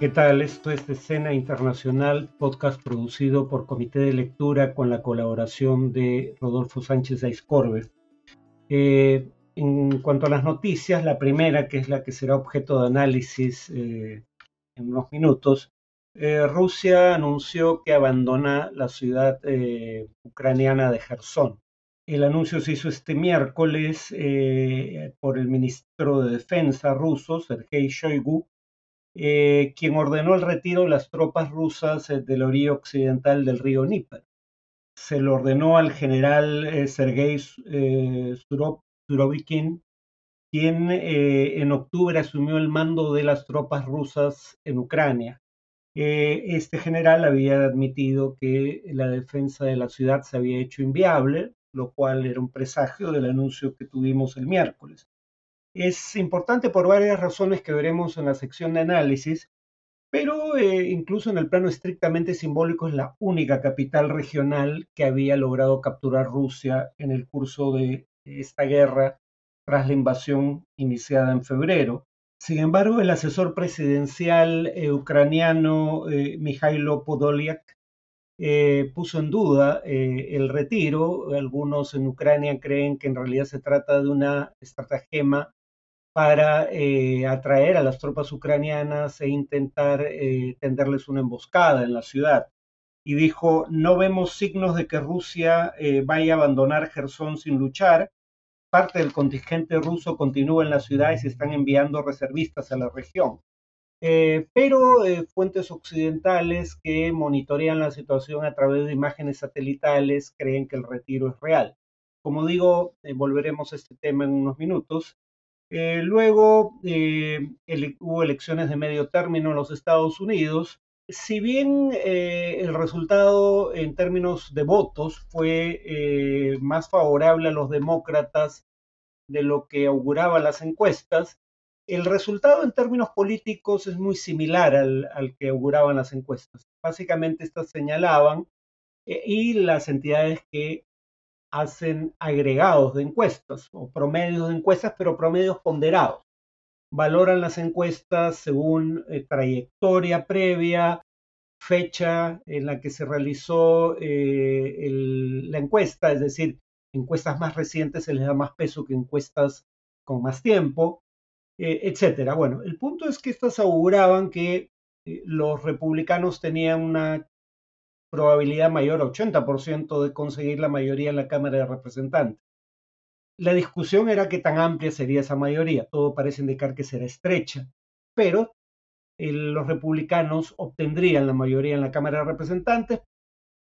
¿Qué tal? Esto es Escena Internacional, podcast producido por Comité de Lectura con la colaboración de Rodolfo Sánchez Aiscorbe. Eh, en cuanto a las noticias, la primera, que es la que será objeto de análisis eh, en unos minutos, eh, Rusia anunció que abandona la ciudad ucraniana de Gerson. El anuncio se hizo este miércoles por el ministro de Defensa ruso, Sergei Shoigu, eh, quien ordenó el retiro de las tropas rusas eh, del orilla occidental del río Níper. Se lo ordenó al general eh, Sergei Surovikin, quien en octubre asumió el mando de las tropas rusas en Ucrania. este general había admitido que la defensa de la ciudad se había hecho inviable, lo cual era un presagio del anuncio que tuvimos el miércoles. Es importante por varias razones que veremos en la sección de análisis, pero eh, incluso en el plano estrictamente simbólico es la única capital regional que había logrado capturar Rusia en el curso de esta guerra tras la invasión iniciada en febrero. Sin embargo, el asesor presidencial eh, ucraniano eh, Mikhailo Podolyak puso en duda el retiro. Algunos en Ucrania creen que en realidad se trata de una estratagema para eh, atraer a las tropas ucranianas e intentar eh, tenderles una emboscada en la ciudad. Y dijo, no vemos signos de que Rusia eh, vaya a abandonar Gerson sin luchar. Parte del contingente ruso continúa en la ciudad y se están enviando reservistas a la región. pero fuentes occidentales que monitorean la situación a través de imágenes satelitales creen que el retiro es real. Como digo, volveremos a este tema en unos minutos. Eh, luego eh, hubo elecciones de medio término en los Estados Unidos. Si bien eh, el resultado en términos de votos fue más favorable a los demócratas de lo que auguraban las encuestas, el resultado en términos políticos es muy similar al, al que auguraban las encuestas. Básicamente estas señalaban y las entidades que hacen agregados de encuestas o promedios de encuestas, pero promedios ponderados. Valoran las encuestas según eh, trayectoria previa, fecha en la que se realizó eh, la encuesta, es decir, encuestas más recientes se les da más peso que encuestas con más tiempo, eh, etcétera. Bueno, el punto es que estas auguraban que los republicanos tenían una probabilidad mayor, 80% de conseguir la mayoría en la Cámara de Representantes. La discusión era qué tan amplia sería esa mayoría. Todo parece indicar que será estrecha, pero los republicanos obtendrían la mayoría en la Cámara de Representantes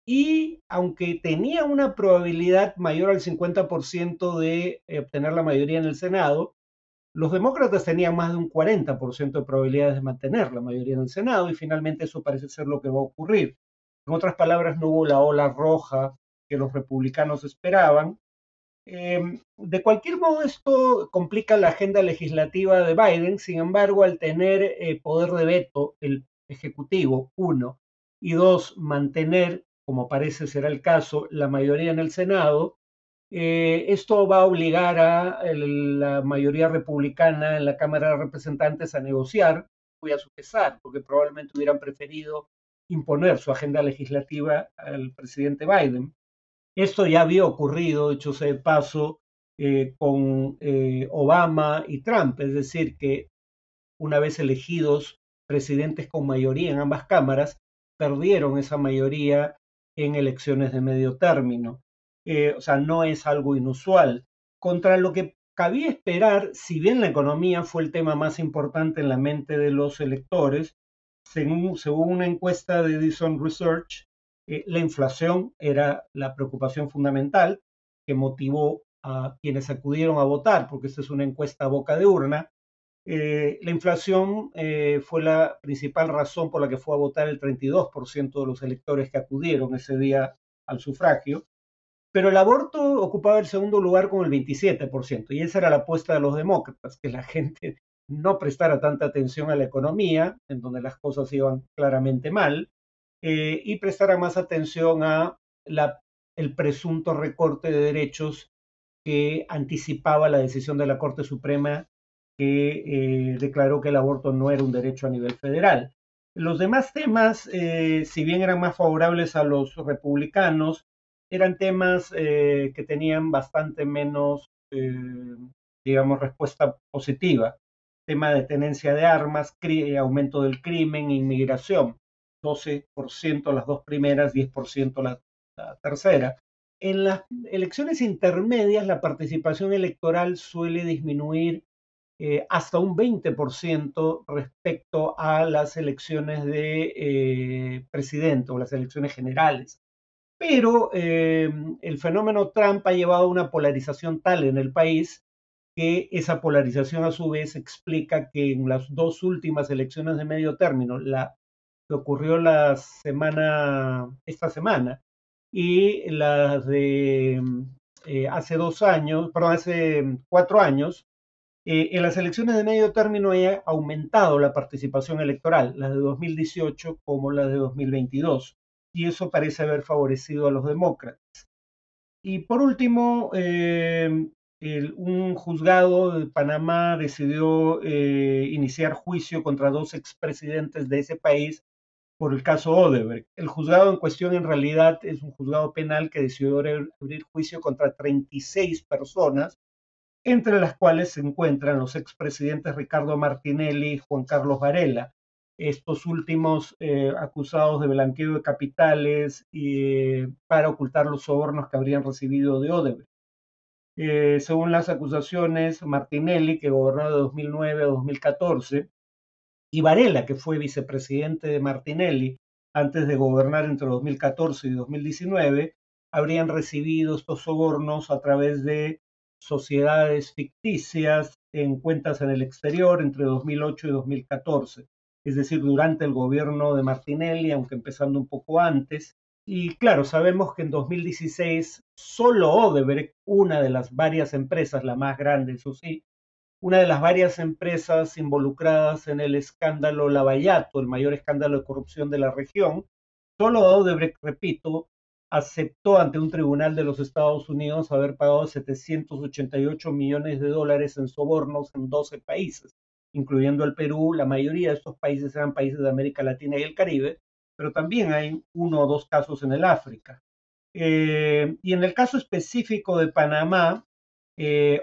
y aunque tenía una probabilidad mayor al 50% de eh, obtener la mayoría en el Senado, los demócratas tenían más de un 40% de probabilidades de mantener la mayoría en el Senado y finalmente eso parece ser lo que va a ocurrir. En otras palabras, no hubo la ola roja que los republicanos esperaban. Em, de cualquier modo, esto complica la agenda legislativa de Biden. Sin embargo, al tener eh, poder de veto el Ejecutivo, uno, y dos, mantener, como parece ser el caso, la mayoría en el Senado, eh, esto va a obligar a la mayoría republicana en la Cámara de Representantes a negociar, voy a su pesar, porque probablemente hubieran preferido imponer su agenda legislativa al presidente Biden. Esto ya había ocurrido, hecho de paso, eh, con eh, Obama y Trump, es decir, que una vez elegidos presidentes con mayoría en ambas cámaras, perdieron esa mayoría en elecciones de medio término. Eh, o sea, no es algo inusual. Contra lo que cabía esperar, si bien la economía fue el tema más importante en la mente de los electores, según, una encuesta de Edison Research, eh, la inflación era la preocupación fundamental que motivó a quienes acudieron a votar, porque esta es una encuesta boca de urna. Eh, la inflación eh, fue la principal razón por la que fue a votar el 32% de los electores que acudieron ese día al sufragio, pero el aborto ocupaba el segundo lugar con el 27%, y esa era la apuesta de los demócratas, que la gente no prestara tanta atención a la economía, en donde las cosas iban claramente mal, eh, y prestara más atención a la, el presunto recorte de derechos que anticipaba la decisión de la Corte Suprema que eh, declaró que el aborto no era un derecho a nivel federal. Los demás temas, eh, si bien eran más favorables a los republicanos, eran temas eh, que tenían bastante menos, digamos, respuesta positiva. Tema de tenencia de armas, aumento del crimen, inmigración. 12% las dos primeras, 10% la tercera. En las elecciones intermedias la participación electoral suele disminuir eh, hasta un 20% respecto a las elecciones de eh, presidente o las elecciones generales. Pero eh, el fenómeno Trump ha llevado a una polarización tal en el país que esa polarización a su vez explica que en las dos últimas elecciones de medio término, la que ocurrió la semana, esta semana, y las de eh, hace dos años, perdón, hace cuatro años, eh, en las elecciones de medio término ha aumentado la participación electoral, las de 2018 como las de 2022, y eso parece haber favorecido a los demócratas. Y por último, eh, un juzgado de Panamá decidió iniciar juicio contra dos expresidentes de ese país por el caso Odebrecht. El juzgado en cuestión en realidad es un juzgado penal que decidió abrir juicio contra 36 personas, entre las cuales se encuentran los expresidentes Ricardo Martinelli y Juan Carlos Varela. Estos últimos eh, acusados de blanqueo de capitales y, para ocultar los sobornos que habrían recibido de Odebrecht. Eh, según las acusaciones, Martinelli, que gobernó de 2009 a 2014, y Varela, que fue vicepresidente de Martinelli antes de gobernar entre 2014 y 2019, habrían recibido estos sobornos a través de sociedades ficticias en cuentas en el exterior entre 2008 y 2014, es decir, durante el gobierno de Martinelli, aunque empezando un poco antes. Y claro, sabemos que en 2016 solo Odebrecht, una de las varias empresas, la más grande, eso sí, una de las varias empresas involucradas en el escándalo Lavallato, el mayor escándalo de corrupción de la región. Solo Odebrecht, repito, aceptó ante un tribunal de los Estados Unidos haber pagado 788 millones de dólares en sobornos en 12 países, incluyendo el Perú. La mayoría de estos países eran países de América Latina y el Caribe, pero también hay uno o dos casos en el África. Eh, y en el caso específico de Panamá, eh,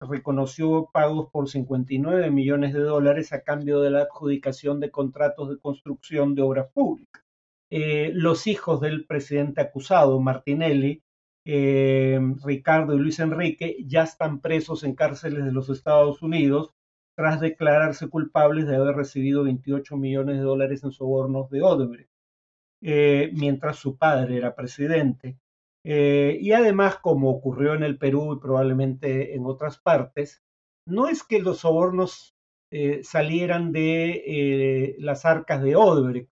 reconoció pagos por 59 millones de dólares a cambio de la adjudicación de contratos de construcción de obras públicas. Eh, los hijos del presidente acusado, Martinelli, eh, Ricardo y Luis Enrique, ya están presos en cárceles de los Estados Unidos tras declararse culpables de haber recibido 28 millones de dólares en sobornos de Odebrecht, mientras su padre era presidente. Eh, y además, como ocurrió en el Perú y probablemente en otras partes, no es que los sobornos eh, salieran de eh, las arcas de Odebrecht,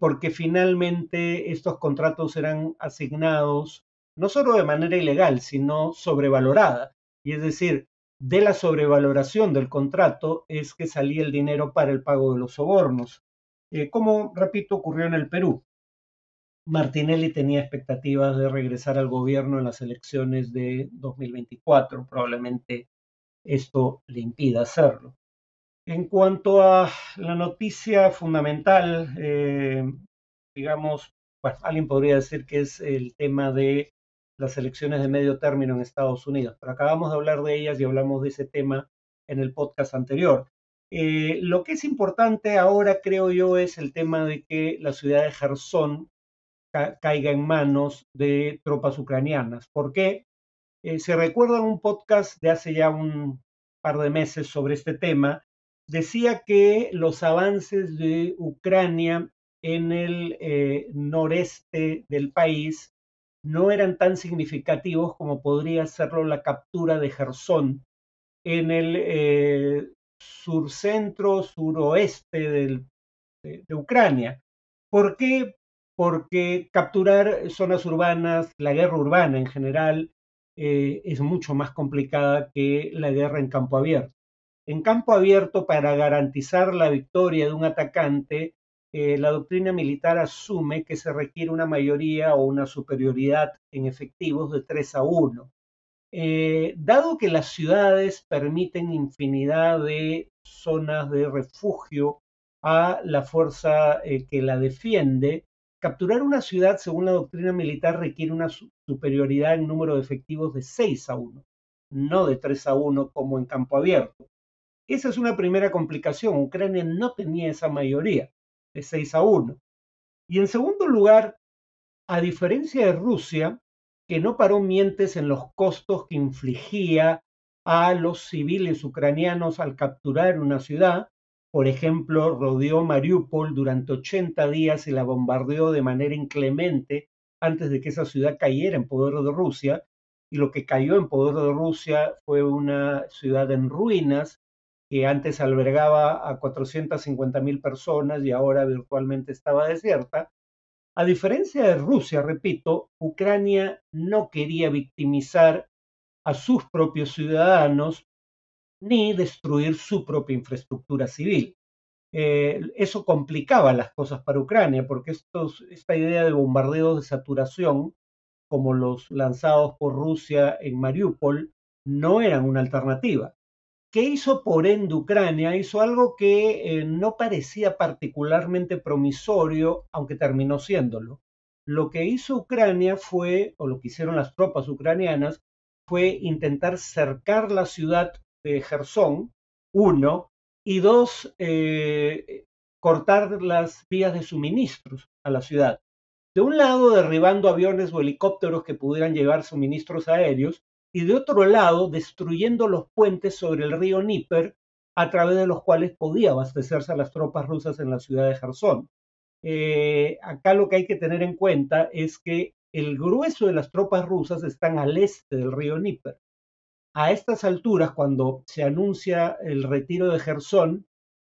porque finalmente estos contratos eran asignados no solo de manera ilegal, sino sobrevalorada. Y es decir, de la sobrevaloración del contrato es que salía el dinero para el pago de los sobornos, como, repito, ocurrió en el Perú. Martinelli tenía expectativas de regresar al gobierno en las elecciones de 2024. Probablemente esto le impida hacerlo. En cuanto a la noticia fundamental, eh, digamos, alguien podría decir que es el tema de las elecciones de medio término en Estados Unidos, pero acabamos de hablar de ellas y hablamos de ese tema en el podcast anterior. Eh, lo que es importante ahora, creo yo, es el tema de que la ciudad de Gerson caiga en manos de tropas ucranianas. ¿Por qué? Eh, se recuerda un podcast de hace ya un par de meses sobre este tema, decía que los avances de Ucrania en el eh, noreste del país no eran tan significativos como podría serlo la captura de Gerson en el eh, surcentro, suroeste de, de, Ucrania. ¿Por qué? porque capturar zonas urbanas, la guerra urbana en general, eh, es mucho más complicada que la guerra en campo abierto. En campo abierto, para garantizar la victoria de un atacante, eh, la doctrina militar asume que se requiere una mayoría o una superioridad en efectivos de 3 a 1. Eh, dado que las ciudades permiten infinidad de zonas de refugio a la fuerza eh, que la defiende. Capturar una ciudad, según la doctrina militar, requiere una superioridad en número de efectivos de 6 a 1, no de 3 a 1 como en campo abierto. Esa es una primera complicación. Ucrania no tenía esa mayoría de 6 a 1. Y en segundo lugar, a diferencia de Rusia, que no paró mientes en los costos que infligía a los civiles ucranianos al capturar una ciudad, por ejemplo, rodeó Mariupol durante 80 días y la bombardeó de manera inclemente antes de que esa ciudad cayera en poder de Rusia. Y lo que cayó en poder de Rusia fue una ciudad en ruinas que antes albergaba a 450 mil personas y ahora virtualmente estaba desierta. A diferencia de Rusia, repito, Ucrania no quería victimizar a sus propios ciudadanos ni destruir su propia infraestructura civil. Eh, eso complicaba las cosas para Ucrania, porque esta idea de bombardeos de saturación, como los lanzados por Rusia en Mariupol, no eran una alternativa. ¿Qué hizo por ende Ucrania? Hizo algo que eh, no parecía particularmente promisorio, aunque terminó siéndolo. Lo que hizo Ucrania fue, o lo que hicieron las tropas ucranianas, fue intentar cercar la ciudad de Gerson, uno, y dos, eh, cortar las vías de suministros a la ciudad. De un lado, derribando aviones o helicópteros que pudieran llevar suministros aéreos, y de otro lado destruyendo los puentes sobre el río Níper a través de los cuales podía abastecerse a las tropas rusas en la ciudad de Gerson. Eh, acá lo que hay que tener en cuenta es que el grueso de las tropas rusas están al este del río Níper. A estas alturas, cuando se anuncia el retiro de Gerson,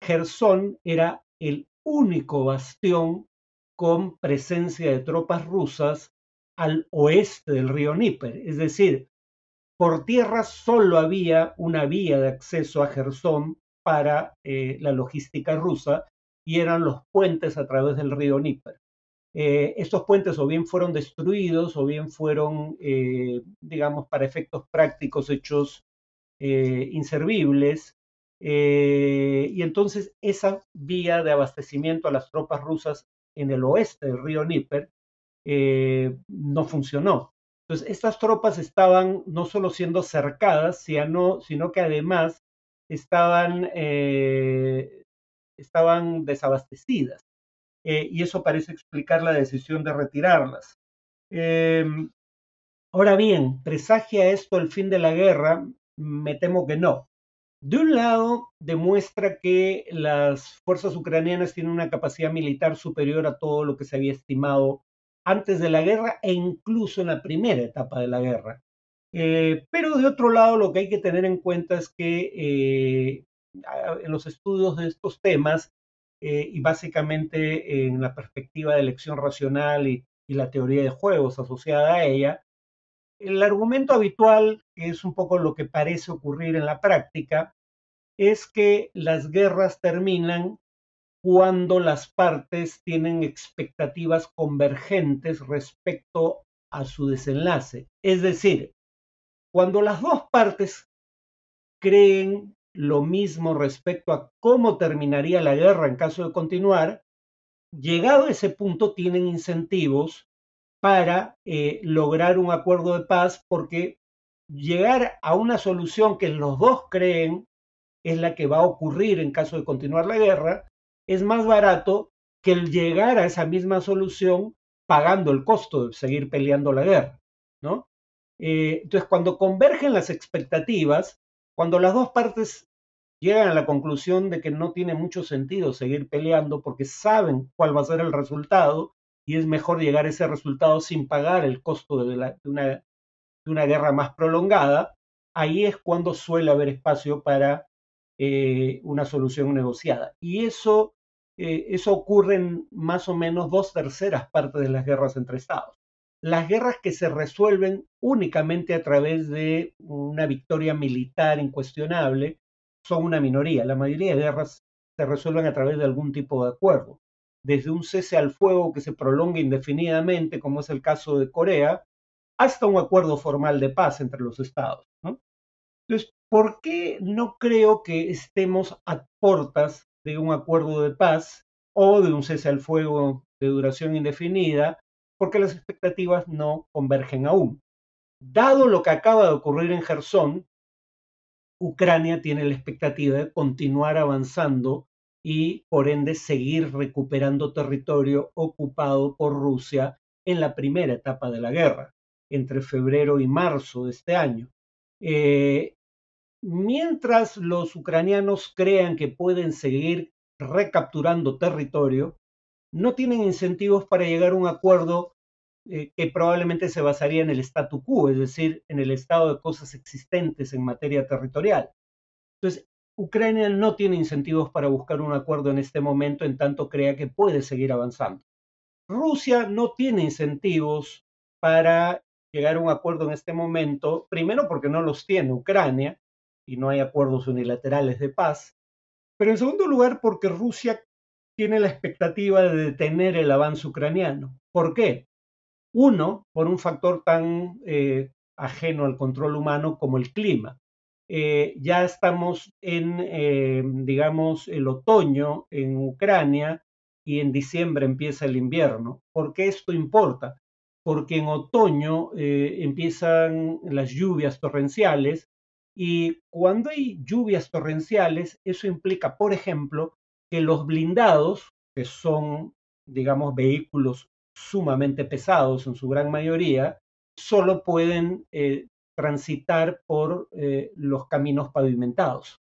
Gerson era el único bastión con presencia de tropas rusas al oeste del río Níper, es decir, por tierra solo había una vía de acceso a Gerson para eh, la logística rusa y eran los puentes a través del río Níper. Eh, estos puentes o bien fueron destruidos o bien fueron, eh, digamos, para efectos prácticos hechos inservibles. y entonces esa vía de abastecimiento a las tropas rusas en el oeste del río Níper no funcionó. Entonces, estas tropas estaban no solo siendo cercadas, sino, que además estaban, eh, estaban desabastecidas. Eh, y eso parece explicar la decisión de retirarlas. Em, ahora bien, ¿presagia esto el fin de la guerra? Me temo que no. De un lado, demuestra que las fuerzas ucranianas tienen una capacidad militar superior a todo lo que se había estimado antes de la guerra e incluso en la primera etapa de la guerra. Eh, pero de otro lado, lo que hay que tener en cuenta es que eh, en los estudios de estos temas, eh, y básicamente en la perspectiva de elección racional y, y la teoría de juegos asociada a ella, el argumento habitual, que es un poco lo que parece ocurrir en la práctica, es que las guerras terminan cuando las partes tienen expectativas convergentes respecto a su desenlace. Es decir, cuando las dos partes creen lo mismo respecto a cómo terminaría la guerra en caso de continuar, llegado a ese punto tienen incentivos para eh, lograr un acuerdo de paz porque llegar a una solución que los dos creen es la que va a ocurrir en caso de continuar la guerra, es más barato que el llegar a esa misma solución pagando el costo de seguir peleando la guerra, ¿no? Eh, entonces, cuando convergen las expectativas, cuando las dos partes llegan a la conclusión de que no tiene mucho sentido seguir peleando porque saben cuál va a ser el resultado y es mejor llegar a ese resultado sin pagar el costo de, una, de una guerra más prolongada, ahí es cuando suele haber espacio para eh, una solución negociada. Y eso, eh, eso ocurre en más o menos dos terceras partes de las guerras entre estados. Las guerras que se resuelven únicamente a través de una victoria militar incuestionable son una minoría. La mayoría de guerras se resuelven a través de algún tipo de acuerdo, desde un cese al fuego que se prolonga indefinidamente, como es el caso de Corea, hasta un acuerdo formal de paz entre los estados. Entonces, ¿por qué no creo que estemos a puertas de un acuerdo de paz o de un cese al fuego de duración indefinida, porque las expectativas no convergen aún. Dado lo que acaba de ocurrir en Gerson, Ucrania tiene la expectativa de continuar avanzando y por ende seguir recuperando territorio ocupado por Rusia en la primera etapa de la guerra, entre febrero y marzo de este año. Eh, mientras los ucranianos crean que pueden seguir recapturando territorio, no tienen incentivos para llegar a un acuerdo eh, que probablemente se basaría en el statu quo, es decir, en el estado de cosas existentes en materia territorial. Entonces, Ucrania no tiene incentivos para buscar un acuerdo en este momento en tanto crea que puede seguir avanzando. Rusia no tiene incentivos para llegar a un acuerdo en este momento, primero porque no los tiene Ucrania y no hay acuerdos unilaterales de paz, pero en segundo lugar porque Rusia tiene la expectativa de detener el avance ucraniano. ¿Por qué? Uno, por un factor tan eh, ajeno al control humano como el clima. Eh, ya estamos en, eh, digamos, el otoño en Ucrania y en diciembre empieza el invierno. ¿Por qué esto importa? Porque en otoño empiezan las lluvias torrenciales y cuando hay lluvias torrenciales, eso implica, por ejemplo, que los blindados, que son, digamos, vehículos sumamente pesados en su gran mayoría, solo pueden eh, transitar por eh, los caminos pavimentados.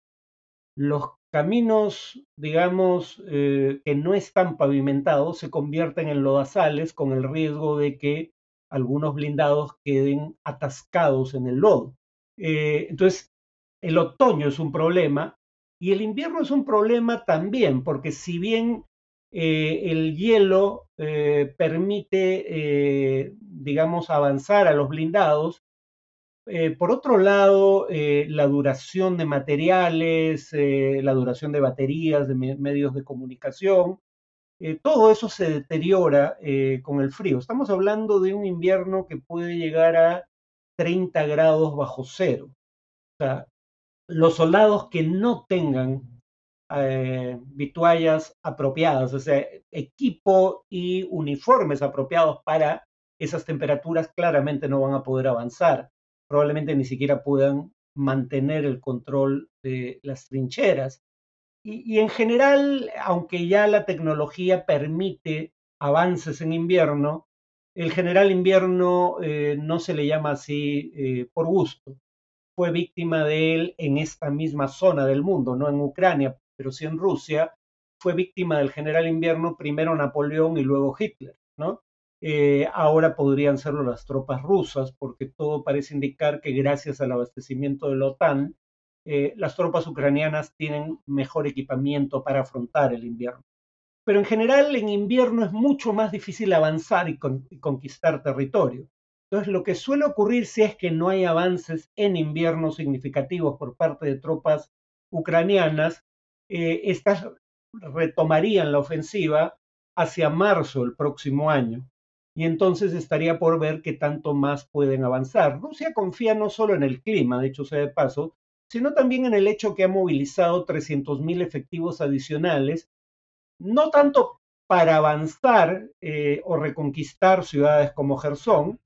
Los caminos, digamos, eh, que no están pavimentados se convierten en lodazales con el riesgo de que algunos blindados queden atascados en el lodo. Entonces, el otoño es un problema y el invierno es un problema también, porque si bien eh, el hielo eh, permite, eh, digamos, avanzar a los blindados. por otro lado, la duración de materiales, la duración de baterías, de medios de comunicación, todo eso se deteriora con el frío. Estamos hablando de un invierno que puede llegar a 30 grados bajo cero. O sea, los soldados que no tengan eh, vituallas apropiadas, o sea, equipo y uniformes apropiados para esas temperaturas, claramente no van a poder avanzar. Probablemente ni siquiera puedan mantener el control de las trincheras. Y, en general, aunque ya la tecnología permite avances en invierno, el general invierno eh, no se le llama así eh, por gusto. Fue víctima de él en esta misma zona del mundo, no en Ucrania, pero sí en Rusia, fue víctima del general invierno primero Napoleón y luego Hitler. Eh, ahora podrían serlo las tropas rusas, porque todo parece indicar que gracias al abastecimiento de la OTAN, las tropas ucranianas tienen mejor equipamiento para afrontar el invierno. Pero en general en invierno es mucho más difícil avanzar y, conquistar territorio. Entonces lo que suele ocurrir si es que no hay avances en invierno significativos por parte de tropas ucranianas, eh, estas retomarían la ofensiva hacia marzo del próximo año. Y entonces estaría por ver qué tanto más pueden avanzar. Rusia confía no solo en el clima, de hecho sea de paso, sino también en el hecho que ha movilizado 300.000 efectivos adicionales, no tanto para avanzar eh, o reconquistar ciudades como Gerson,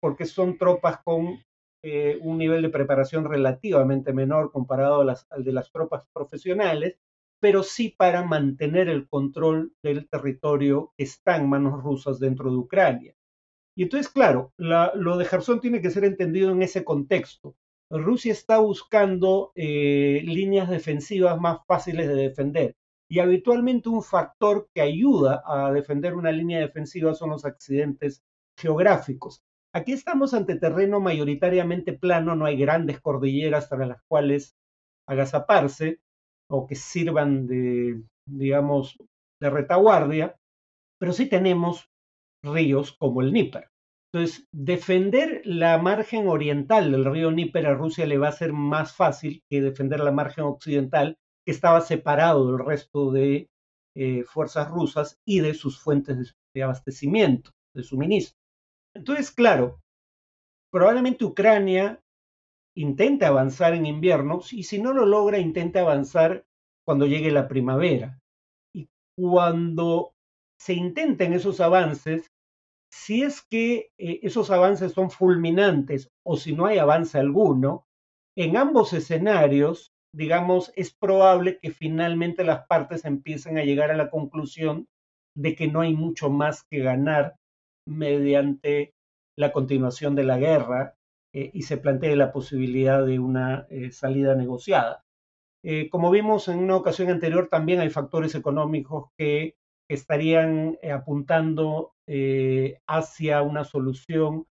porque son tropas con eh, un nivel de preparación relativamente menor comparado al de las tropas profesionales, pero sí para mantener el control del territorio que está en manos rusas dentro de Ucrania. Y entonces, claro, lo de Gerson tiene que ser entendido en ese contexto. Rusia está buscando eh, líneas defensivas más fáciles de defender. Y habitualmente un factor que ayuda a defender una línea defensiva son los accidentes geográficos. Aquí estamos ante terreno mayoritariamente plano, no hay grandes cordilleras para las cuales agazaparse, o que sirvan de, digamos, de retaguardia, pero sí tenemos ríos como el Níper. Entonces, defender la margen oriental del río Níper a Rusia le va a ser más fácil que defender la margen occidental, estaba separado del resto de eh, fuerzas rusas y de sus fuentes de abastecimiento, de suministro. Entonces, claro, probablemente Ucrania intente avanzar en invierno y si no lo logra, intente avanzar cuando llegue la primavera. Y cuando se intenten esos avances, si es que eh, esos avances son fulminantes o si no hay avance alguno, en ambos escenarios, digamos, es probable que finalmente las partes empiecen a llegar a la conclusión de que no hay mucho más que ganar mediante la continuación de la guerra eh, y se plantee la posibilidad de una eh, salida negociada. como vimos en una ocasión anterior, también hay factores económicos que estarían apuntando eh, hacia una solución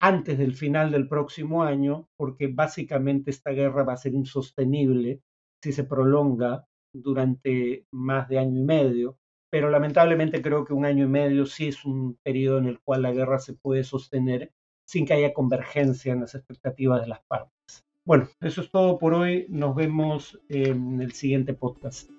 antes del final del próximo año, porque básicamente esta guerra va a ser insostenible si se prolonga durante más de año y medio. Pero lamentablemente creo que un año y medio sí es un periodo en el cual la guerra se puede sostener sin que haya convergencia en las expectativas de las partes. Bueno, eso es todo por hoy. Nos vemos en el siguiente podcast.